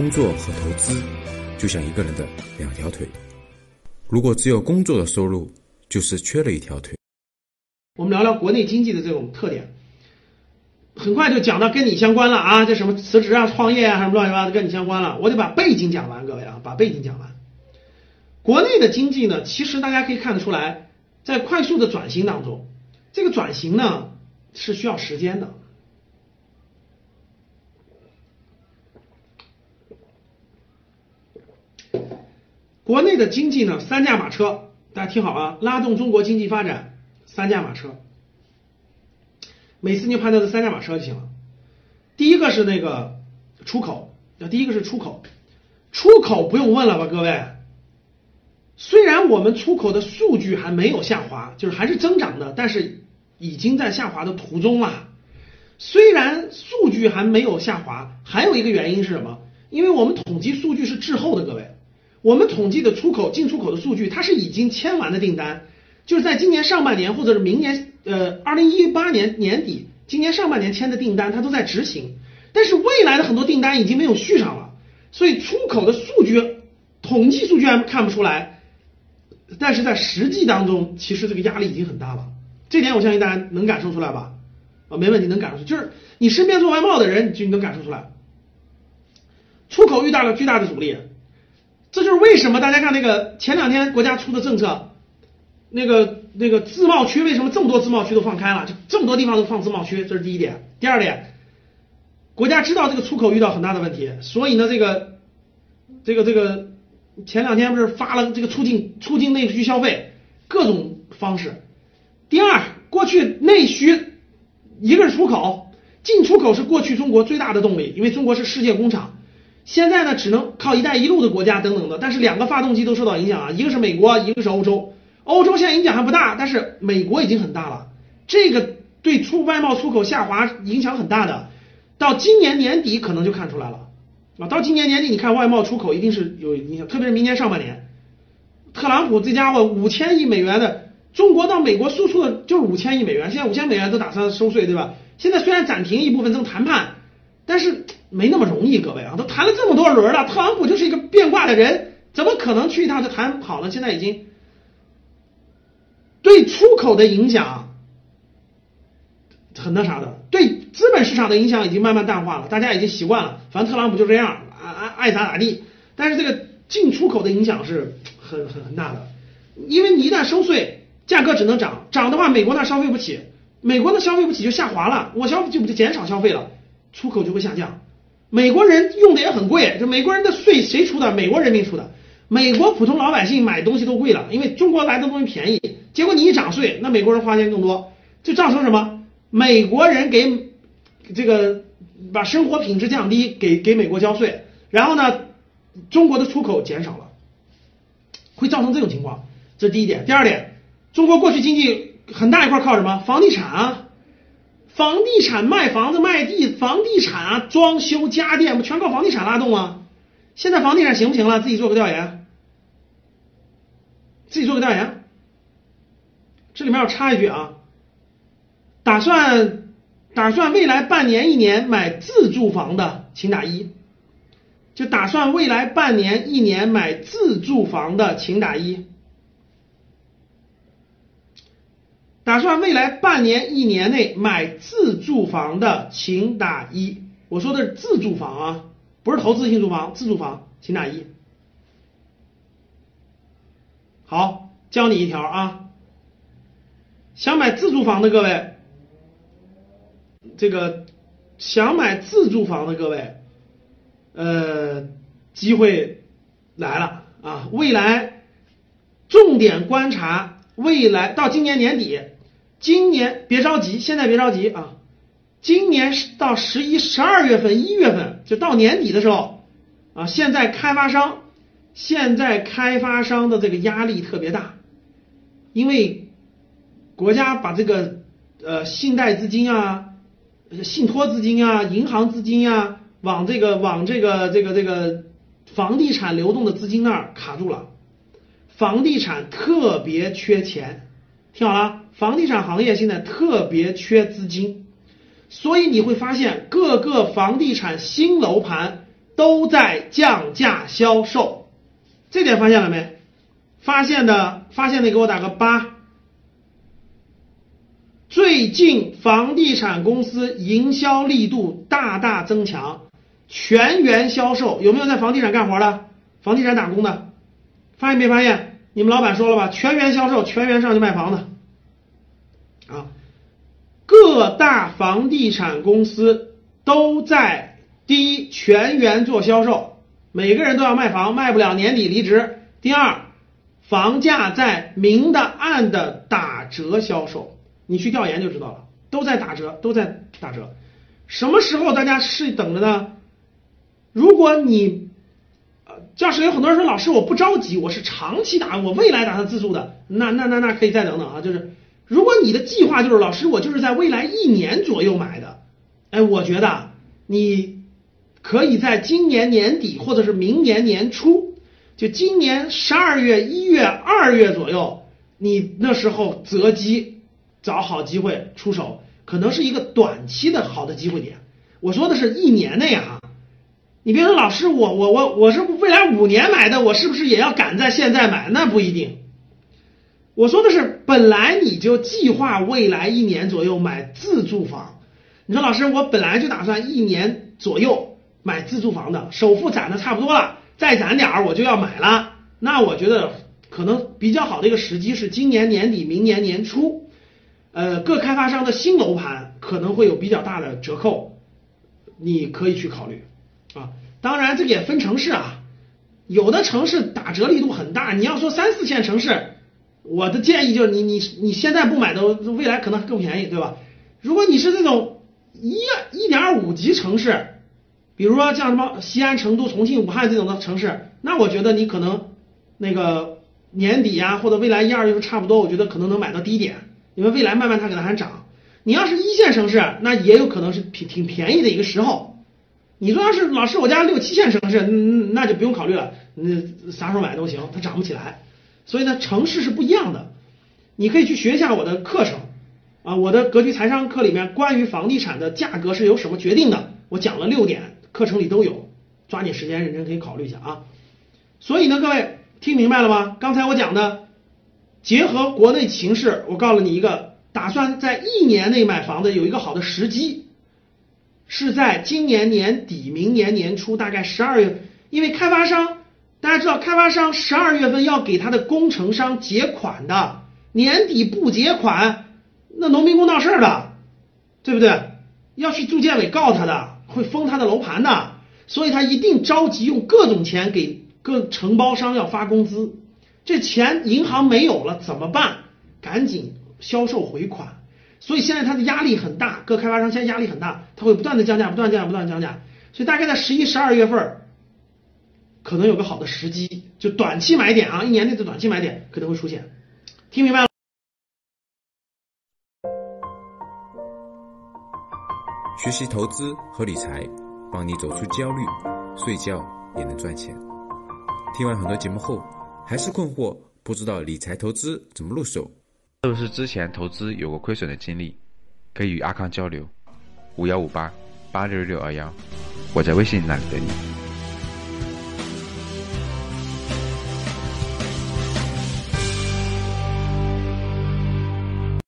工作和投资就像一个人的两条腿，如果只有工作的收入，就是缺了一条腿。我们聊聊国内经济的这种特点，很快就讲到跟你相关了啊，这什么辞职啊、创业啊，什么乱七八糟跟你相关了。我得把背景讲完，各位啊，把背景讲完。国内的经济呢，其实大家可以看得出来，在快速的转型当中，这个转型呢是需要时间的。国内的经济呢，三驾马车，大家听好啊，拉动中国经济发展，三驾马车。每次你判断这三驾马车就行了。第一个是那个出口，那第一个是出口，出口不用问了吧，各位。虽然我们出口的数据还没有下滑，就是还是增长的，但是已经在下滑的途中了。虽然数据还没有下滑，还有一个原因是什么？因为我们统计数据是滞后的，各位。我们统计的出口进出口的数据，它是已经签完的订单，就是在今年上半年或者是明年，呃，二零一八年年底，今年上半年签的订单，它都在执行。但是未来的很多订单已经没有续上了，所以出口的数据统计数据还看不出来，但是在实际当中，其实这个压力已经很大了。这点我相信大家能感受出来吧？啊，没问题，能感受，就是你身边做外贸的人，就能感受出来，出口遇到了巨大的阻力。这就是为什么大家看那个前两天国家出的政策，那个那个自贸区为什么这么多自贸区都放开了，就这么多地方都放自贸区，这是第一点。第二点，国家知道这个出口遇到很大的问题，所以呢，这个这个这个前两天不是发了这个促进促进内需消费各种方式。第二，过去内需一个是出口，进出口是过去中国最大的动力，因为中国是世界工厂。现在呢，只能靠“一带一路”的国家等等的，但是两个发动机都受到影响啊，一个是美国，一个是欧洲。欧洲现在影响还不大，但是美国已经很大了，这个对出外贸出口下滑影响很大的。到今年年底可能就看出来了啊，到今年年底你看外贸出口一定是有影响，特别是明年上半年，特朗普这家伙五千亿美元的中国到美国输出的就是五千亿美元，现在五千美元都打算收税，对吧？现在虽然暂停一部分正谈判，但是。没那么容易，各位啊，都谈了这么多轮了，特朗普就是一个变卦的人，怎么可能去一趟就谈好了？现在已经对出口的影响很那啥的，对资本市场的影响已经慢慢淡化了，大家已经习惯了，反正特朗普就这样，爱爱爱咋咋地。但是这个进出口的影响是 很很很大的，因为你一旦收税，价格只能涨，涨的话美国那消费不起，美国那消费不起就下滑了，我消费就不就减少消费了，出口就会下降。美国人用的也很贵，就美国人的税谁出的？美国人民出的。美国普通老百姓买东西都贵了，因为中国来的东西便宜。结果你一涨税，那美国人花钱更多，就造成什么？美国人给这个把生活品质降低，给给美国交税，然后呢，中国的出口减少了，会造成这种情况。这第一点。第二点，中国过去经济很大一块靠什么？房地产啊。房地产卖房子卖地，房地产啊，装修家电不全靠房地产拉动啊？现在房地产行不行了？自己做个调研，自己做个调研。这里面要插一句啊，打算打算未来半年一年买自住房的，请打一。就打算未来半年一年买自住房的，请打一。打算未来半年一年内买自住房的，请打一。我说的是自住房啊，不是投资性住房，自住房，请打一。好，教你一条啊，想买自住房的各位，这个想买自住房的各位，呃，机会来了啊！未来重点观察未来到今年年底。今年别着急，现在别着急啊！今年到十一、十二月份、一月份，就到年底的时候啊，现在开发商现在开发商的这个压力特别大，因为国家把这个呃信贷资金啊、信托资金啊、银行资金啊，往这个往这个这个这个房地产流动的资金那儿卡住了，房地产特别缺钱，听好了。房地产行业现在特别缺资金，所以你会发现各个房地产新楼盘都在降价销售，这点发现了没？发现的发现的给我打个八。最近房地产公司营销力度大大增强，全员销售有没有在房地产干活的？房地产打工的，发现没发现？你们老板说了吧？全员销售，全员上去卖房子。各大房地产公司都在第一全员做销售，每个人都要卖房，卖不了年底离职。第二，房价在明的暗的打折销售。你去调研就知道了，都在打折，都在打折。什么时候大家是等着呢？如果你，呃，教室里有很多人说，老师我不着急，我是长期打，我未来打算自住的，那那那那可以再等等啊。就是如果你的计划就是老师我就是在未来一年左右买的，哎，我觉得你可以在今年年底或者是明年年初，就今年十二月、一月、二月左右，你那时候择机。找好机会出手，可能是一个短期的好的机会点。我说的是一年内啊，你别说老师，我我我我是未来五年买的，我是不是也要赶在现在买？那不一定。我说的是，本来你就计划未来一年左右买自住房。你说老师，我本来就打算一年左右买自住房的，首付攒的差不多了，再攒点儿我就要买了。那我觉得可能比较好的一个时机是今年年底、明年年初。呃，各开发商的新楼盘可能会有比较大的折扣，你可以去考虑啊。当然，这个也分城市啊，有的城市打折力度很大。你要说三四线城市，我的建议就是你你你现在不买的，未来可能更便宜，对吧？如果你是这种一一点五级城市，比如说像什么西安、成都、重庆、武汉这种的城市，那我觉得你可能那个年底啊，或者未来一二月份差不多，我觉得可能能买到低点。因为未来慢慢它可能还涨，你要是一线城市，那也有可能是挺挺便宜的一个时候。你说要是老师我家六七线城市，那就不用考虑了，那啥时候买都行，它涨不起来。所以呢，城市是不一样的。你可以去学一下我的课程啊，我的格局财商课里面关于房地产的价格是由什么决定的，我讲了六点，课程里都有，抓紧时间认真可以考虑一下啊。所以呢，各位听明白了吗？刚才我讲的。结合国内形势，我告诉你一个，打算在一年内买房子有一个好的时机，是在今年年底、明年年初，大概十二月，因为开发商大家知道，开发商十二月份要给他的工程商结款的，年底不结款，那农民工闹事儿的，对不对？要去住建委告他的，会封他的楼盘的，所以他一定着急用各种钱给各承包商要发工资。这钱银行没有了怎么办？赶紧销售回款。所以现在他的压力很大，各开发商现在压力很大，他会不断的降价，不断降价，不断降价。所以大概在十一、十二月份，可能有个好的时机，就短期买点啊，一年内的短期买点可能会出现。听明白了？学习投资和理财，帮你走出焦虑，睡觉也能赚钱。听完很多节目后。还是困惑，不知道理财投资怎么入手，是不是之前投资有过亏损的经历？可以与阿康交流，五幺五八八六六二幺，我在微信那里等你。